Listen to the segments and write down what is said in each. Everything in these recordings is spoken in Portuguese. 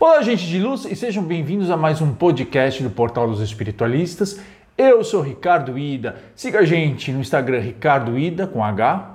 Olá, gente de luz, e sejam bem-vindos a mais um podcast do Portal dos Espiritualistas. Eu sou Ricardo Ida. Siga a gente no Instagram Ricardo Ida com H.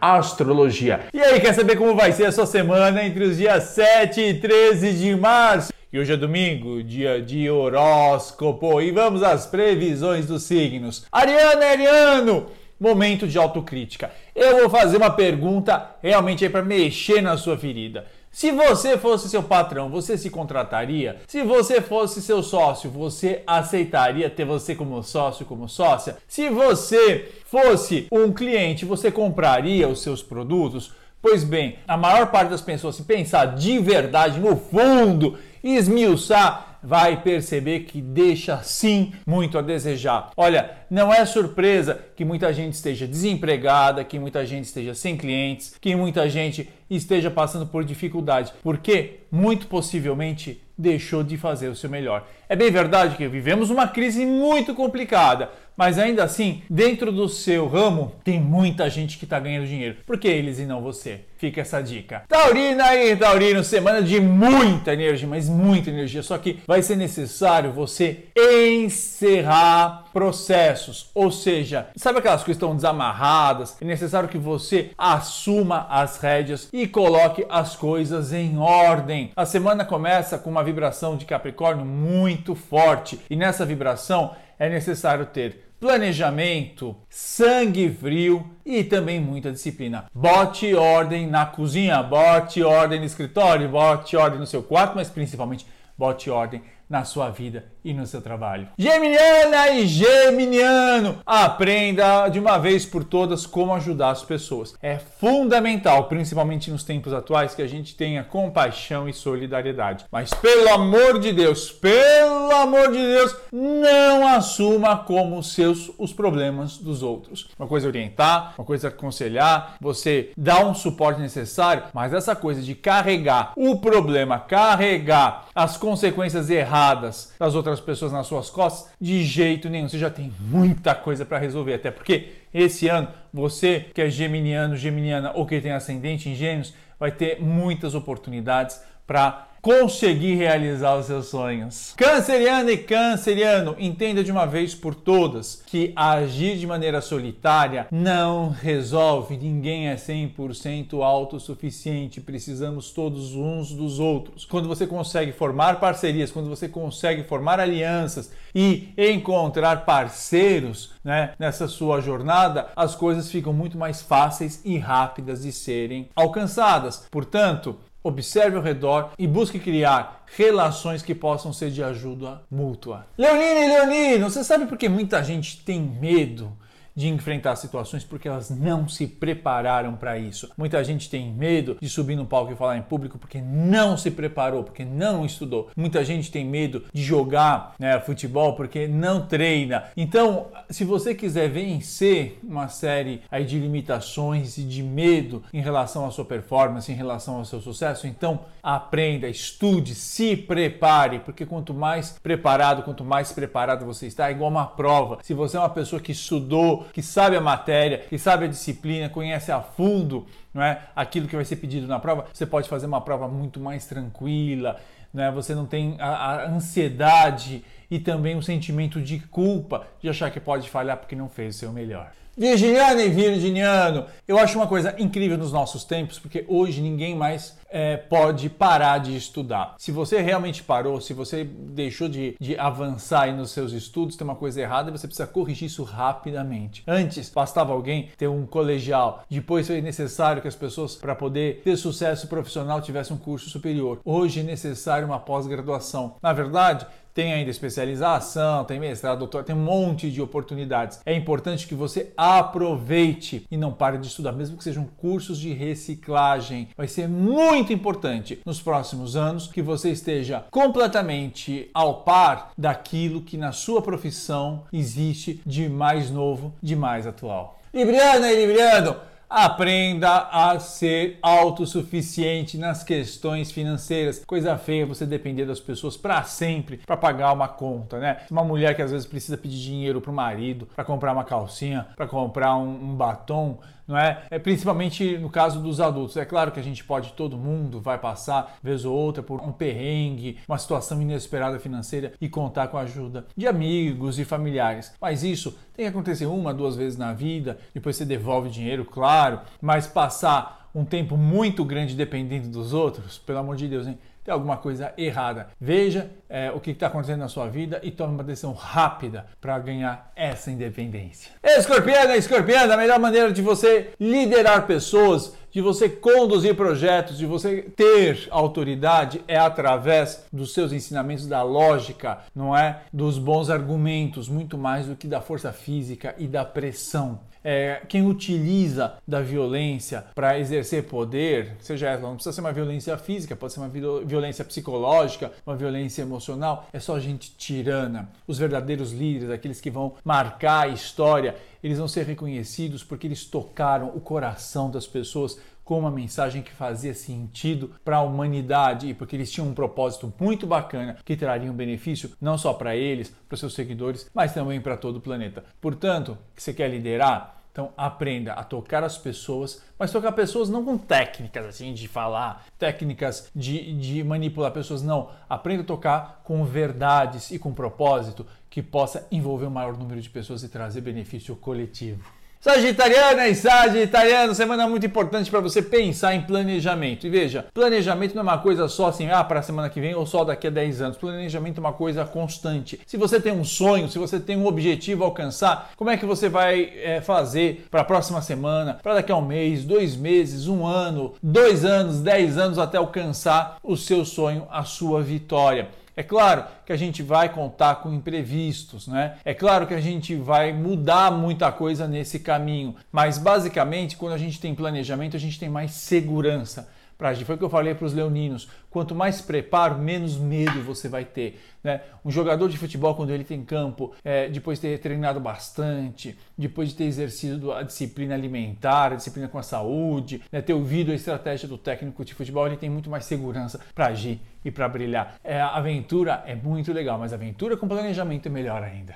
Astrologia. E aí, quer saber como vai ser a sua semana entre os dias 7 e 13 de março? E hoje é domingo, dia de horóscopo, e vamos às previsões dos signos. Ariana Ariano, momento de autocrítica. Eu vou fazer uma pergunta realmente aí para mexer na sua ferida. Se você fosse seu patrão, você se contrataria? Se você fosse seu sócio, você aceitaria ter você como sócio, como sócia? Se você fosse um cliente, você compraria os seus produtos? Pois bem, a maior parte das pessoas, se pensar de verdade no fundo, esmiuçar, vai perceber que deixa sim muito a desejar. Olha, não é surpresa que muita gente esteja desempregada, que muita gente esteja sem clientes, que muita gente esteja passando por dificuldade, porque muito possivelmente deixou de fazer o seu melhor. É bem verdade que vivemos uma crise muito complicada, mas ainda assim, dentro do seu ramo, tem muita gente que está ganhando dinheiro. Por que eles e não você? Fica essa dica. Taurina e Taurino, semana de muita energia, mas muita energia. Só que vai ser necessário você encerrar processos. Ou seja, sabe aquelas coisas que estão desamarradas? É necessário que você assuma as rédeas e coloque as coisas em ordem. A semana começa com uma vibração de Capricórnio muito forte. E nessa vibração é necessário ter planejamento, sangue frio e também muita disciplina. Bote ordem na cozinha, bote ordem no escritório, bote ordem no seu quarto, mas principalmente bote ordem na sua vida e no seu trabalho. Geminiana e Geminiano, aprenda de uma vez por todas como ajudar as pessoas. É fundamental, principalmente nos tempos atuais, que a gente tenha compaixão e solidariedade. Mas pelo amor de Deus, pelo amor de Deus, não assuma como seus os problemas dos outros. Uma coisa é orientar, uma coisa é aconselhar, você dá um suporte necessário, mas essa coisa de carregar o problema, carregar as consequências erradas das outras outras pessoas nas suas costas? De jeito nenhum. Você já tem muita coisa para resolver. Até porque esse ano, você que é geminiano, geminiana ou que tem ascendente em gêmeos, vai ter muitas oportunidades para conseguir realizar os seus sonhos. Canceriano e canceriano, entenda de uma vez por todas que agir de maneira solitária não resolve. Ninguém é 100% autossuficiente. Precisamos todos uns dos outros. Quando você consegue formar parcerias, quando você consegue formar alianças e encontrar parceiros né, nessa sua jornada, as coisas ficam muito mais fáceis e rápidas de serem alcançadas. Portanto, observe ao redor e busque criar relações que possam ser de ajuda mútua. Leonino e Leonino, você sabe por que muita gente tem medo de enfrentar situações porque elas não se prepararam para isso. Muita gente tem medo de subir no palco e falar em público porque não se preparou, porque não estudou. Muita gente tem medo de jogar né, futebol porque não treina. Então, se você quiser vencer uma série aí de limitações e de medo em relação à sua performance, em relação ao seu sucesso, então aprenda, estude, se prepare, porque quanto mais preparado, quanto mais preparado você está, é igual uma prova. Se você é uma pessoa que estudou, que sabe a matéria, que sabe a disciplina, conhece a fundo não é, aquilo que vai ser pedido na prova, você pode fazer uma prova muito mais tranquila, né? você não tem a, a ansiedade e também o sentimento de culpa de achar que pode falhar porque não fez o seu melhor. Virginiano e virginiano, eu acho uma coisa incrível nos nossos tempos, porque hoje ninguém mais é, pode parar de estudar. Se você realmente parou, se você deixou de, de avançar nos seus estudos, tem uma coisa errada e você precisa corrigir isso rapidamente. Antes, bastava alguém ter um colegial, depois foi necessário que as pessoas, para poder ter sucesso profissional, tivessem um curso superior. Hoje é necessário uma pós-graduação. Na verdade, tem ainda especialização, tem mestrado, doutor, tem um monte de oportunidades. É importante que você aproveite e não pare de estudar, mesmo que sejam cursos de reciclagem. Vai ser muito importante nos próximos anos que você esteja completamente ao par daquilo que na sua profissão existe de mais novo, de mais atual. Libriana e Libriano, Aprenda a ser autossuficiente nas questões financeiras. Coisa feia você depender das pessoas para sempre para pagar uma conta, né? Uma mulher que às vezes precisa pedir dinheiro para o marido para comprar uma calcinha, para comprar um, um batom, não é? é? Principalmente no caso dos adultos. É claro que a gente pode, todo mundo vai passar, vez ou outra, por um perrengue, uma situação inesperada financeira e contar com a ajuda de amigos e familiares. Mas isso tem que acontecer uma, duas vezes na vida, depois você devolve o dinheiro, claro, mas passar um tempo muito grande dependendo dos outros, pelo amor de Deus, hein? Tem alguma coisa errada. Veja é, o que está acontecendo na sua vida e tome uma decisão rápida para ganhar essa independência. Escorpiana, escorpiana, a melhor maneira de você liderar pessoas, de você conduzir projetos, de você ter autoridade é através dos seus ensinamentos da lógica, não é? Dos bons argumentos, muito mais do que da força física e da pressão é, quem utiliza da violência para exercer poder, seja ela, não precisa ser uma violência física, pode ser uma violência psicológica, uma violência emocional, é só gente tirana. Os verdadeiros líderes, aqueles que vão marcar a história, eles vão ser reconhecidos porque eles tocaram o coração das pessoas com uma mensagem que fazia sentido para a humanidade e porque eles tinham um propósito muito bacana que traria um benefício não só para eles, para seus seguidores, mas também para todo o planeta. Portanto, que você quer liderar, então aprenda a tocar as pessoas, mas tocar pessoas não com técnicas assim de falar, técnicas de, de manipular pessoas, não. Aprenda a tocar com verdades e com propósito que possa envolver o maior número de pessoas e trazer benefício coletivo. Sagitariana e Sagitariano, semana muito importante para você pensar em planejamento. E veja, planejamento não é uma coisa só assim, ah, para a semana que vem ou só daqui a 10 anos. Planejamento é uma coisa constante. Se você tem um sonho, se você tem um objetivo a alcançar, como é que você vai é, fazer para a próxima semana, para daqui a um mês, dois meses, um ano, dois anos, dez anos até alcançar o seu sonho, a sua vitória? É claro que a gente vai contar com imprevistos, né? É claro que a gente vai mudar muita coisa nesse caminho, mas basicamente, quando a gente tem planejamento, a gente tem mais segurança para agir. Foi o que eu falei para os leoninos. Quanto mais preparo, menos medo você vai ter. Né? Um jogador de futebol, quando ele tem campo, é, depois de ter treinado bastante, depois de ter exercido a disciplina alimentar, a disciplina com a saúde, né? ter ouvido a estratégia do técnico de futebol, ele tem muito mais segurança para agir e para brilhar. É, a aventura é muito legal, mas aventura com planejamento é melhor ainda.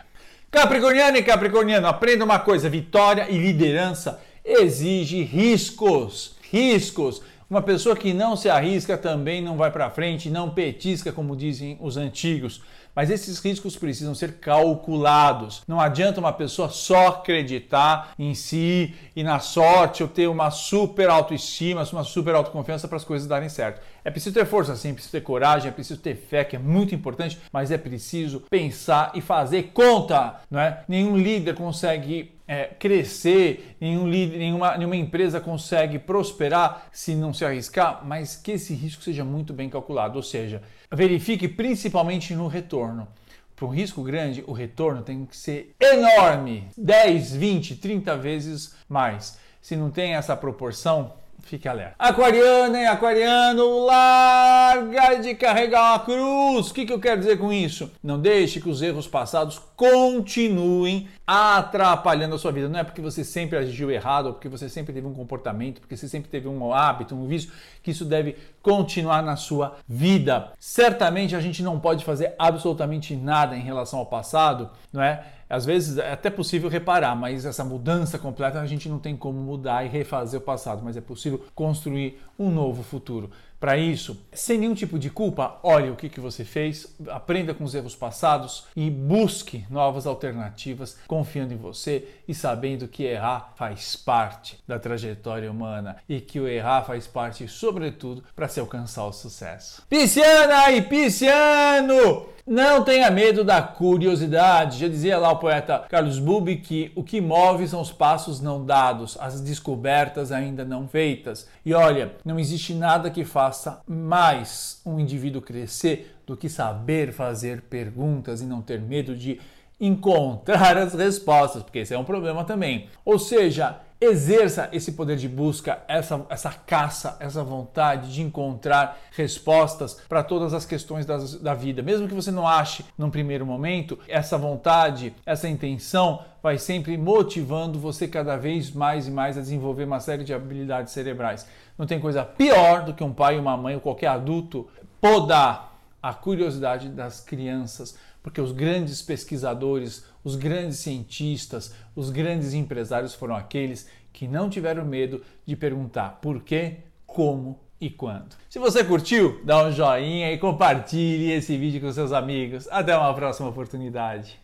Capricorniano e Capricorniano, aprenda uma coisa: vitória e liderança exige riscos. Riscos. Uma pessoa que não se arrisca também não vai para frente, não petisca, como dizem os antigos. Mas esses riscos precisam ser calculados. Não adianta uma pessoa só acreditar em si e na sorte ou ter uma super autoestima, uma super autoconfiança para as coisas darem certo. É preciso ter força, sim, é preciso ter coragem, é preciso ter fé, que é muito importante, mas é preciso pensar e fazer conta. Não é? Nenhum líder consegue é, crescer, nenhum líder, nenhuma, nenhuma empresa consegue prosperar se não se arriscar, mas que esse risco seja muito bem calculado. Ou seja, verifique principalmente no retorno. Para um risco grande, o retorno tem que ser enorme 10, 20, 30 vezes mais. Se não tem essa proporção, Fique alerta. Aquariana e aquariano, larga de carregar a cruz. O que, que eu quero dizer com isso? Não deixe que os erros passados continuem atrapalhando a sua vida. Não é porque você sempre agiu errado, ou porque você sempre teve um comportamento, porque você sempre teve um hábito, um vício, que isso deve continuar na sua vida. Certamente a gente não pode fazer absolutamente nada em relação ao passado, não é? Às vezes é até possível reparar, mas essa mudança completa a gente não tem como mudar e refazer o passado, mas é possível construir um novo futuro. Para isso, sem nenhum tipo de culpa, olhe o que, que você fez, aprenda com os erros passados e busque novas alternativas, confiando em você e sabendo que errar faz parte da trajetória humana e que o errar faz parte, sobretudo, para se alcançar o sucesso. Pisciana e Pisciano! Não tenha medo da curiosidade. Já dizia lá o poeta Carlos Bubi que o que move são os passos não dados, as descobertas ainda não feitas. E olha, não existe nada que faça mais um indivíduo crescer do que saber fazer perguntas e não ter medo de encontrar as respostas, porque esse é um problema também. Ou seja, exerça esse poder de busca, essa, essa caça, essa vontade de encontrar respostas para todas as questões das, da vida. Mesmo que você não ache num primeiro momento, essa vontade, essa intenção vai sempre motivando você cada vez mais e mais a desenvolver uma série de habilidades cerebrais. Não tem coisa pior do que um pai, uma mãe ou qualquer adulto podar a curiosidade das crianças porque os grandes pesquisadores, os grandes cientistas, os grandes empresários foram aqueles que não tiveram medo de perguntar por quê, como e quando. Se você curtiu, dá um joinha e compartilhe esse vídeo com seus amigos. Até uma próxima oportunidade.